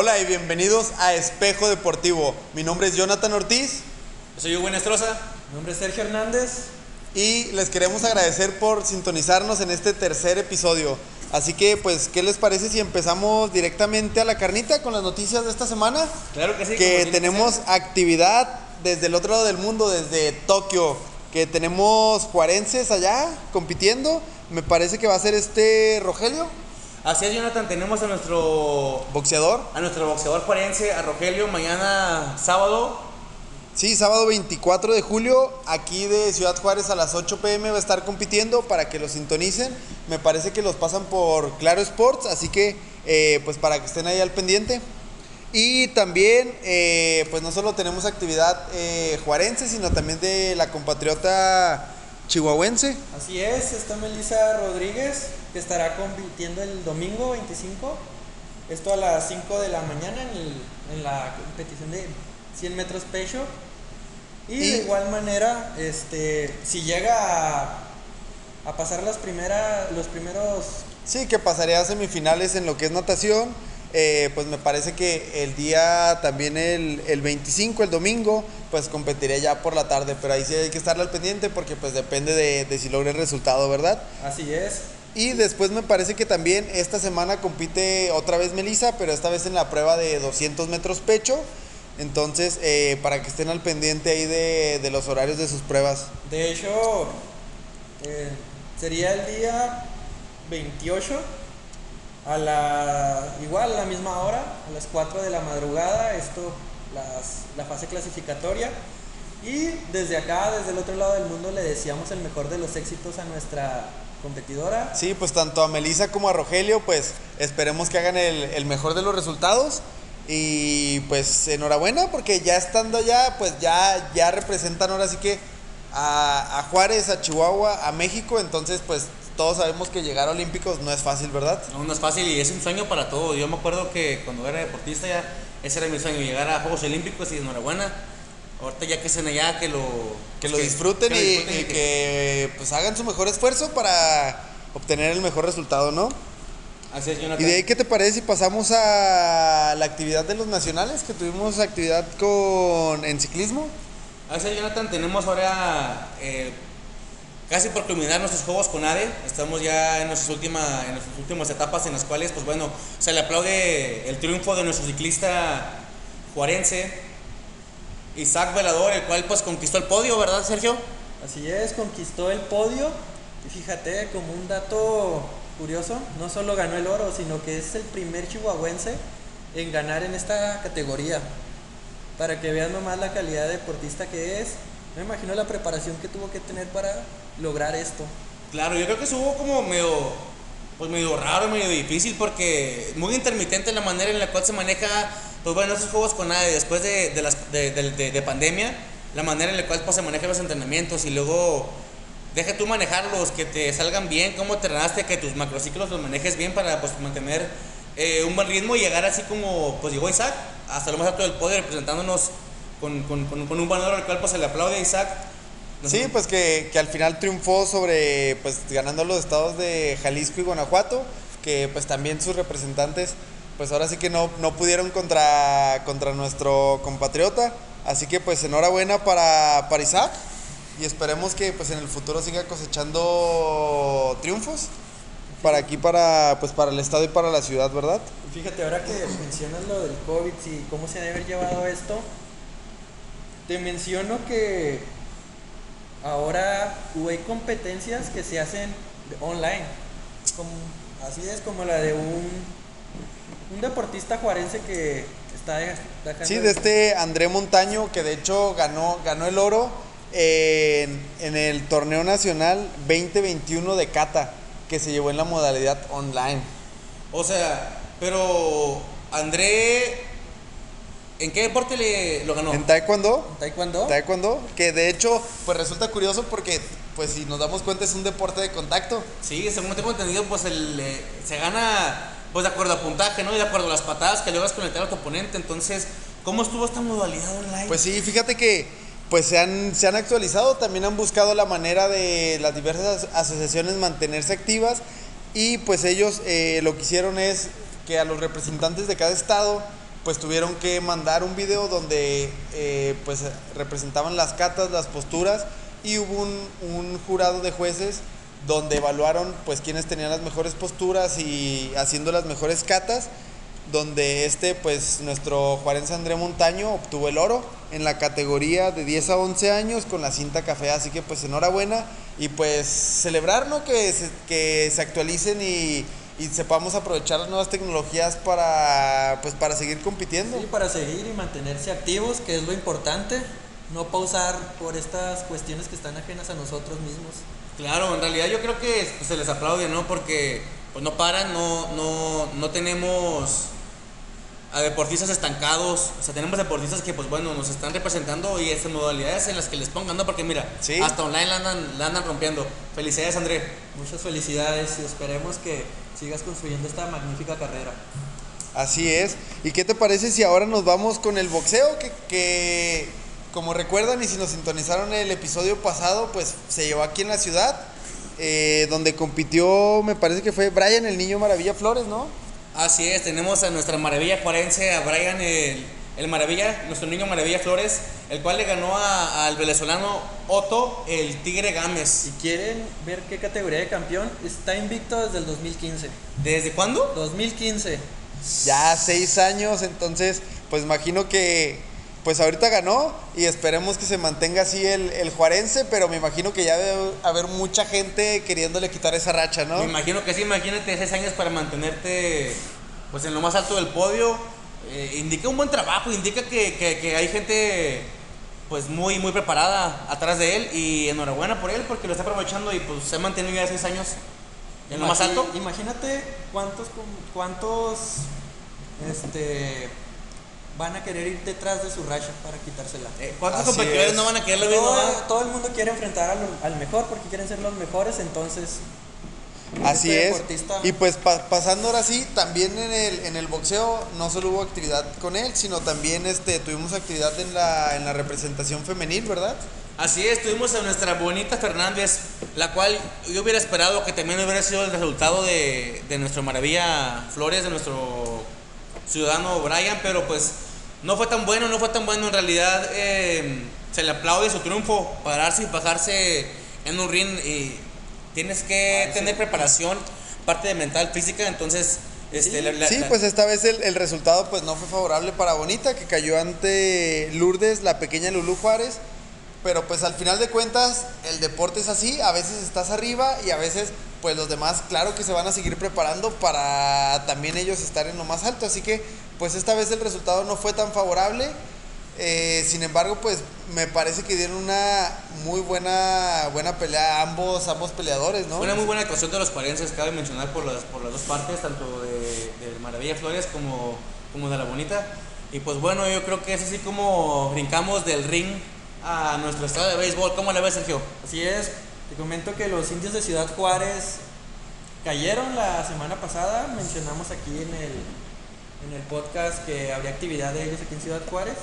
Hola y bienvenidos a Espejo Deportivo. Mi nombre es Jonathan Ortiz Yo soy Hugo Estroza. Mi nombre es Sergio Hernández. y les queremos agradecer por sintonizarnos en este tercer episodio. Así que, pues, ¿qué les parece si empezamos directamente a la carnita con las noticias de esta semana? Claro que sí. que tenemos actividad desde el otro lado del mundo, desde Tokio, que tenemos juarenses allá compitiendo. Me parece que va a ser este Rogelio, Así es, Jonathan. Tenemos a nuestro, boxeador. a nuestro boxeador juarense, a Rogelio, mañana sábado. Sí, sábado 24 de julio, aquí de Ciudad Juárez a las 8 pm va a estar compitiendo para que lo sintonicen. Me parece que los pasan por Claro Sports, así que eh, pues para que estén ahí al pendiente. Y también, eh, pues no solo tenemos actividad eh, juarense, sino también de la compatriota chihuahuense. Así es, está Melissa Rodríguez, que estará compitiendo el domingo 25. Esto a las 5 de la mañana en, el- en la competición de 100 metros pecho. Y, Y- de igual manera, este, si llega a, a pasar las primeras, los primeros Sí, que pasaría a semifinales en lo que es natación. Eh, pues me parece que el día también el, el 25, el domingo, pues competiría ya por la tarde. Pero ahí sí hay que estarle al pendiente porque pues depende de, de si logra el resultado, ¿verdad? Así es. Y después me parece que también esta semana compite otra vez Melissa, pero esta vez en la prueba de 200 metros pecho. Entonces, eh, para que estén al pendiente ahí de, de los horarios de sus pruebas. De hecho, eh, sería el día 28 a la igual a la misma hora, a las 4 de la madrugada, esto las- la fase clasificatoria. Y desde acá, desde el otro lado del mundo, le deseamos el mejor de los éxitos a nuestra competidora. Sí, pues tanto a Melissa como a Rogelio, pues esperemos que hagan el, el mejor de los resultados. Y pues enhorabuena, porque ya estando allá, pues ya, ya representan ahora sí que a, a Juárez, a Chihuahua, a México. Entonces, pues todos sabemos que llegar a Olímpicos no es fácil, ¿verdad? No, no es fácil y es un sueño para todos. Yo me acuerdo que cuando era deportista ya, ese era mi sueño, llegar a Juegos Olímpicos y enhorabuena. Ahorita ya que estén allá, que lo, Que pues, lo disfruten, que lo y, disfruten y que pues hagan su mejor esfuerzo para obtener el mejor resultado, ¿no? Así es, Jonathan. Y de ahí, ¿qué te parece si pasamos a la actividad de los nacionales? Que tuvimos actividad con en ciclismo. Así es, Jonathan. Tenemos ahora eh, casi por culminar nuestros juegos con ADE. Estamos ya en nuestras, última, en nuestras últimas etapas en las cuales, pues bueno, se le aplaude el triunfo de nuestro ciclista juarense, Isaac Velador, el cual pues conquistó el podio, ¿verdad, Sergio? Así es, conquistó el podio. Y fíjate, como un dato curioso, no solo ganó el oro, sino que es el primer chihuahuense en ganar en esta categoría. Para que vean nomás la calidad de deportista que es. Me imagino la preparación que tuvo que tener para lograr esto. Claro, yo creo que estuvo como medio, pues medio raro, medio difícil, porque muy intermitente la manera en la cual se maneja, pues bueno, esos juegos con ADE después de, de, las, de, de- de- de pandemia, la manera en la cual pues, se manejan los entrenamientos y luego deja tú manejarlos, que te salgan bien, cómo te entrenaste, que tus macrociclos los manejes bien para pues mantener eh, un buen ritmo y llegar así como pues llegó Isaac, hasta lo más alto del podio representándonos con, con, con, con un oro al cual pues se le aplaude a Isaac. No Sí, sé. pues que, que al final triunfó sobre, pues ganando los estados de Jalisco y Guanajuato, que pues también sus representantes, pues ahora sí que no, no pudieron contra, contra nuestro compatriota. Así que pues enhorabuena para, para Isaac y esperemos que pues en el futuro siga cosechando triunfos para aquí, para, pues, para el estado y para la ciudad, ¿verdad? Fíjate, ahora que mencionas lo del COVID y cómo se debe haber llevado esto, te menciono que ahora hay competencias que se hacen online. Como- así es como la de un, un deportista juarense que está dej- dejando Sí, de este André Montaño, que de hecho ganó, ganó el oro en, en el torneo nacional 2021 de Cata, que se llevó en la modalidad online. O sea, pero André, ¿en qué deporte le lo ganó? En Taekwondo, taekwondo. Taekwondo, que de hecho, pues resulta curioso porque, pues si nos damos cuenta, es un deporte de contacto. Sí, según tengo entendido, pues el, eh, se gana pues de acuerdo a puntaje, ¿no? Y de acuerdo a las patadas que a conectar a tu oponente. Entonces, ¿cómo estuvo esta modalidad online? Pues sí, fíjate que pues se han, se han actualizado, también han buscado la manera de las diversas asociaciones mantenerse activas y pues ellos eh, lo que hicieron es que a los representantes de cada estado pues tuvieron que mandar un video donde eh, pues representaban las catas, las posturas y hubo un, un jurado de jueces donde evaluaron pues quiénes tenían las mejores posturas y haciendo las mejores catas donde este, pues nuestro Juárez André Montaño obtuvo el oro en la categoría de 10 a 11 años con la cinta café, así que pues enhorabuena y pues celebrar que, se, que se actualicen y, y, sepamos aprovechar las nuevas tecnologías para, pues, para seguir compitiendo. Sí, para seguir y mantenerse activos, que es lo importante, no pausar por estas cuestiones que están ajenas a nosotros mismos. Claro, en realidad yo creo que se les aplaude, ¿no? Porque pues no paran, no, no, no tenemos a deportistas estancados, o sea, tenemos deportistas que, pues bueno, nos están representando y estas modalidades en las que les pongan, ¿no? Porque mira, hasta online la andan, la andan rompiendo. Felicidades, André. Muchas felicidades y esperemos que sigas construyendo esta magnífica carrera. Así es. ¿Y qué te parece si ahora nos vamos con el boxeo? Que, que como recuerdan y si nos sintonizaron el episodio pasado, pues se llevó aquí en la ciudad, eh, donde compitió, me parece que fue Brian, el niño Maravilla Flores, ¿no? Así es, tenemos a nuestra maravilla forense, a Brian el, el Maravilla, nuestro niño Maravilla Flores, el cual le ganó al venezolano Otto el Tigre Gámez. Si quieren ver qué categoría de campeón, está invicto desde el 2015. ¿Desde cuándo? 2015. Ya seis años, entonces, pues imagino que pues ahorita ganó y esperemos que se mantenga así el, el juarense, pero me imagino que ya debe haber mucha gente queriéndole quitar esa racha, ¿no? Me imagino que sí, imagínate seis años para mantenerte pues en lo más alto del podio. Eh, indica un buen trabajo, indica que, que, que, hay gente pues muy, muy preparada atrás de él y enhorabuena por él porque lo está aprovechando y pues se ha mantenido ya seis años en lo más alto. Imagínate cuántos, cuántos, este van a querer ir detrás de su racha para quitársela. Eh, ¿Cuántos competidores no van a querer lo mismo? Todo, todo, el mundo quiere enfrentar al, al, mejor porque quieren ser los mejores, entonces. Así este es. Deportista... Y pues pa pasando ahora sí, también en el, en el boxeo no solo hubo actividad con él, sino también este, tuvimos actividad en la, en la representación femenil, ¿verdad? Así es, tuvimos a nuestra bonita Fernández, la cual yo hubiera esperado que también hubiera sido el resultado de, de nuestro Maravilla Flores, de nuestro ciudadano Brian, pero pues no fue tan bueno, no fue tan bueno. En realidad eh, se le aplaude su triunfo, pararse y bajarse en un ring y tienes que ah, tener preparación, parte de mental, física, entonces... Este, sí, la, la, sí pues esta vez el, el, resultado pues no fue favorable para Bonita, que cayó ante Lourdes, la pequeña Lulú Juárez. Pero pues al final de cuentas el deporte es así, a veces estás arriba y a veces pues los demás claro que se van a seguir preparando para también ellos estar en lo más alto. Así que pues esta vez el resultado no fue tan favorable. Eh, sin embargo, pues me parece que dieron una muy buena buena pelea ambos ambos peleadores, ¿no? Fue una muy buena actuación de los parenses, cabe mencionar por las, por las dos partes, tanto de, de Maravilla Flores como, como de La Bonita. Y pues bueno, yo creo que es así como brincamos del ring a nuestro estado de béisbol. ¿Cómo le ves, Sergio? Así es, te comento que los indios de Ciudad Juárez cayeron la semana pasada, mencionamos aquí en el, en el podcast que habría actividad de ellos aquí en Ciudad Juárez.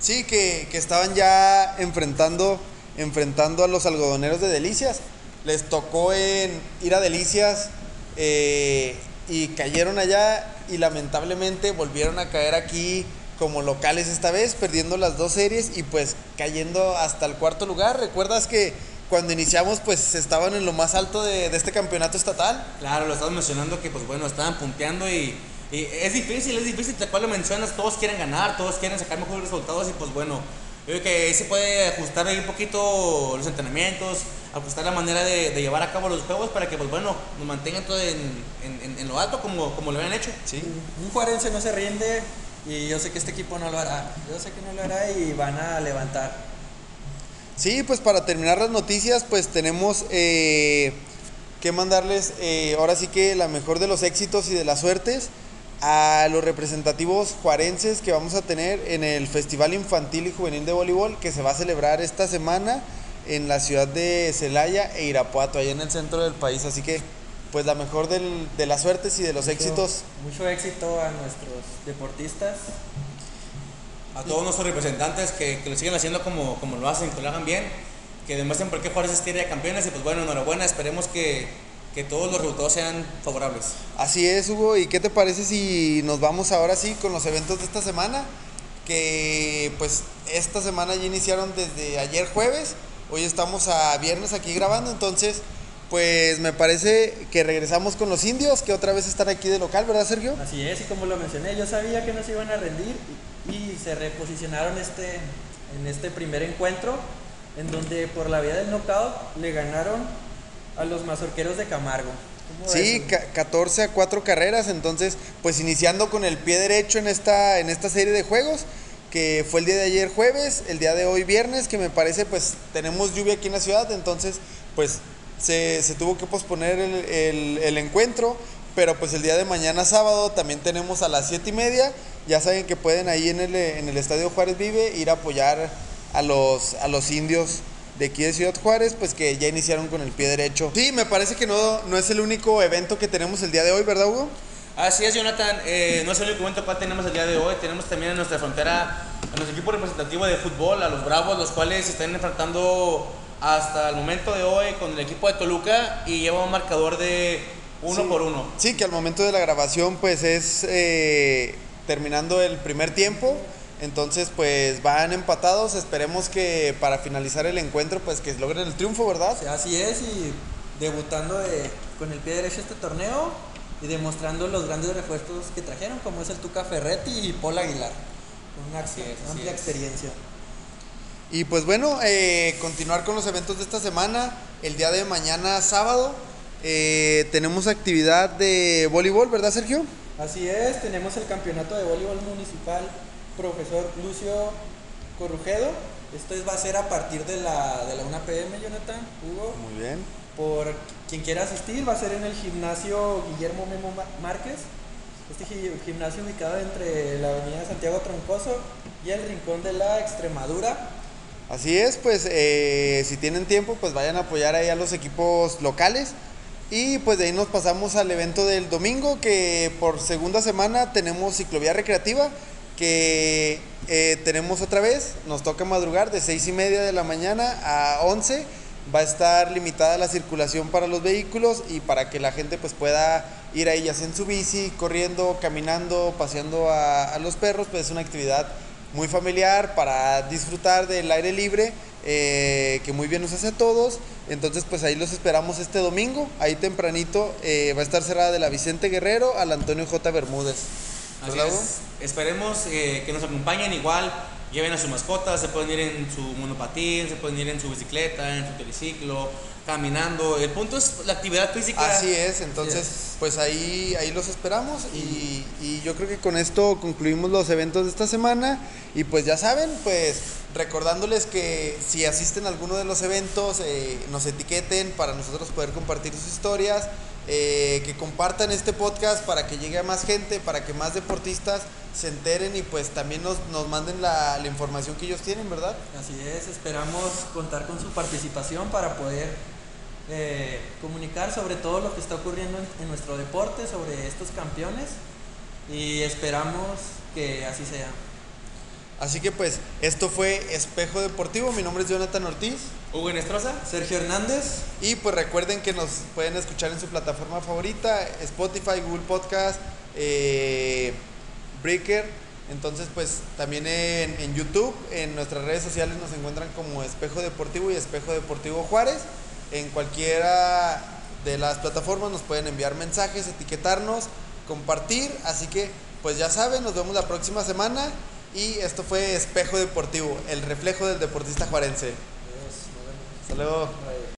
Sí, que, que estaban ya enfrentando, enfrentando a los algodoneros de Delicias. Les tocó en ir a Delicias eh, y cayeron allá y lamentablemente volvieron a caer aquí como locales esta vez, perdiendo las dos series y pues cayendo hasta el cuarto lugar. ¿Recuerdas que cuando iniciamos pues estaban en lo más alto de, de este campeonato estatal? Claro, lo estabas mencionando que pues bueno, estaban punteando y y es difícil, es difícil, tal cual lo mencionas, todos quieren ganar, todos quieren sacar mejores resultados y pues bueno, yo creo que se puede ajustar ahí un poquito los entrenamientos, ajustar la manera de, de, llevar a cabo los juegos para que pues bueno, nos mantengan todo en, en, en lo alto como, como lo habían hecho. Sí. Un juarense no se rinde y yo sé que este equipo no lo hará, yo sé que no lo hará y van a levantar. Sí, pues para terminar las noticias, pues tenemos eh, que mandarles eh, ahora sí que la mejor de los éxitos y de las suertes a los representativos juarenses que vamos a tener en el Festival Infantil y Juvenil de Voleibol que se va a celebrar esta semana en la ciudad de Celaya e Irapuato, allá en el centro del país. Así que, pues la mejor del, de las suertes y de los mucho, éxitos. Mucho éxito a nuestros deportistas. A todos nuestros representantes que, que, lo sigan haciendo como, como lo hacen, que lo hagan bien, que demuestren por qué Juárez es tierra de campeones y pues bueno, enhorabuena, esperemos que que todos los resultados sean favorables. Así es, Hugo. ¿Y qué te parece si nos vamos ahora sí con los eventos de esta semana? Que pues esta semana ya iniciaron desde ayer jueves. Hoy estamos a viernes aquí grabando, entonces pues me parece que regresamos con los indios, que otra vez están aquí de local, ¿verdad, Sergio? Así es, y como lo mencioné, yo sabía que no se iban a rendir y, se reposicionaron este, en este primer encuentro, en donde por la vía del knockout le ganaron a los mazorqueros de Camargo. ¿Cómo Sí, ves? ca- 14 a 4 carreras, entonces pues iniciando con el pie derecho en esta, en esta serie de juegos, que fue el día de ayer jueves, el día de hoy viernes, que me parece pues tenemos lluvia aquí en la ciudad, entonces pues se, se tuvo que posponer el, el- encuentro, pero pues el día de mañana sábado también tenemos a las 7 y media, ya saben que pueden ahí en el, en el Estadio Juárez Vive ir a apoyar a los, a los indios de aquí de Ciudad Juárez, pues que ya iniciaron con el pie derecho. Sí, me parece que no, no es el único evento que tenemos el día de hoy, ¿verdad, Hugo? Así es, Jonathan. Eh, no es el único momento cual tenemos el día de hoy. Tenemos también en nuestra frontera a nuestro equipo representativo de fútbol, a los Bravos, los cuales están enfrentando hasta el momento de hoy con el equipo de Toluca y lleva un marcador de uno Sí. por uno. Sí, que al momento de la grabación, pues es eh, terminando el primer tiempo. Entonces, pues van empatados. Esperemos que para finalizar el encuentro, pues que logren el triunfo, ¿verdad? Sea, así es, y debutando de- con el pie derecho este torneo y demostrando los grandes refuerzos que trajeron, como es el Tuca Ferretti y Paul Aguilar, con una Así es, así amplia es. Y pues bueno, eh, continuar con los eventos de esta semana. El día de mañana, sábado, eh, tenemos actividad de voleibol, ¿verdad, Sergio? Así es, tenemos el campeonato de voleibol municipal profesor Lucio Corrujedo. Esto es- va a ser a partir de la, de la 1 pm, Jonathan, Hugo. Muy bien. Por quien quiera asistir, va a ser en el gimnasio Guillermo Memo Márquez. Este gi- gimnasio ubicado entre la avenida Santiago Troncoso y el Rincón de la Extremadura. Así es, pues eh, si tienen tiempo, pues vayan a apoyar ahí a los equipos locales. Y pues de ahí nos pasamos al evento del domingo, que por segunda semana tenemos ciclovía recreativa, que eh, tenemos otra vez, nos toca madrugar de 6 y media de la mañana a 11. Va a estar limitada la circulación para los vehículos y para que la gente pues pueda ir ahí ya en su bici, corriendo, caminando, paseando a, a los perros, pues es una actividad muy familiar para disfrutar del aire libre eh, que muy bien nos hace a todos. Entonces, pues ahí los esperamos este domingo. Ahí tempranito eh, va a estar cerrada de la Vicente Guerrero al Antonio J. Bermúdez. Así ¿Verdad, es. Esperemos eh, que nos acompañen igual, lleven a sus mascotas, se pueden ir en su monopatín, se pueden ir en su bicicleta, en su triciclo, caminando. El punto es la actividad física. Así es, entonces pues ahí, ahí los esperamos y, y yo creo que con esto concluimos los eventos de esta semana y pues ya saben, pues recordándoles que si asisten a alguno de los eventos eh, nos etiqueten para nosotros poder compartir sus historias, eh, que compartan este podcast para que llegue a más gente, para que más deportistas se enteren y pues también nos, nos manden la, la información que ellos tienen, ¿verdad? Así es, esperamos contar con su participación para poder eh, comunicar sobre todo lo que está ocurriendo en, en nuestro deporte, sobre estos campeones y esperamos que así sea. Así que pues esto fue Espejo Deportivo, mi nombre es Jonathan Ortiz. Hugo Nestroza. Sergio Hernández, Y pues recuerden que nos pueden escuchar en su plataforma favorita, Spotify, Google Podcast, eh, Breaker. Entonces pues también en, en YouTube, en nuestras redes sociales nos encuentran como Espejo Deportivo y Espejo Deportivo Juárez. En cualquiera de las plataformas nos pueden enviar mensajes, etiquetarnos, compartir. Así que pues ya saben, nos vemos la próxima semana. Y esto fue Espejo Deportivo, el reflejo del deportista juarense. Hasta luego.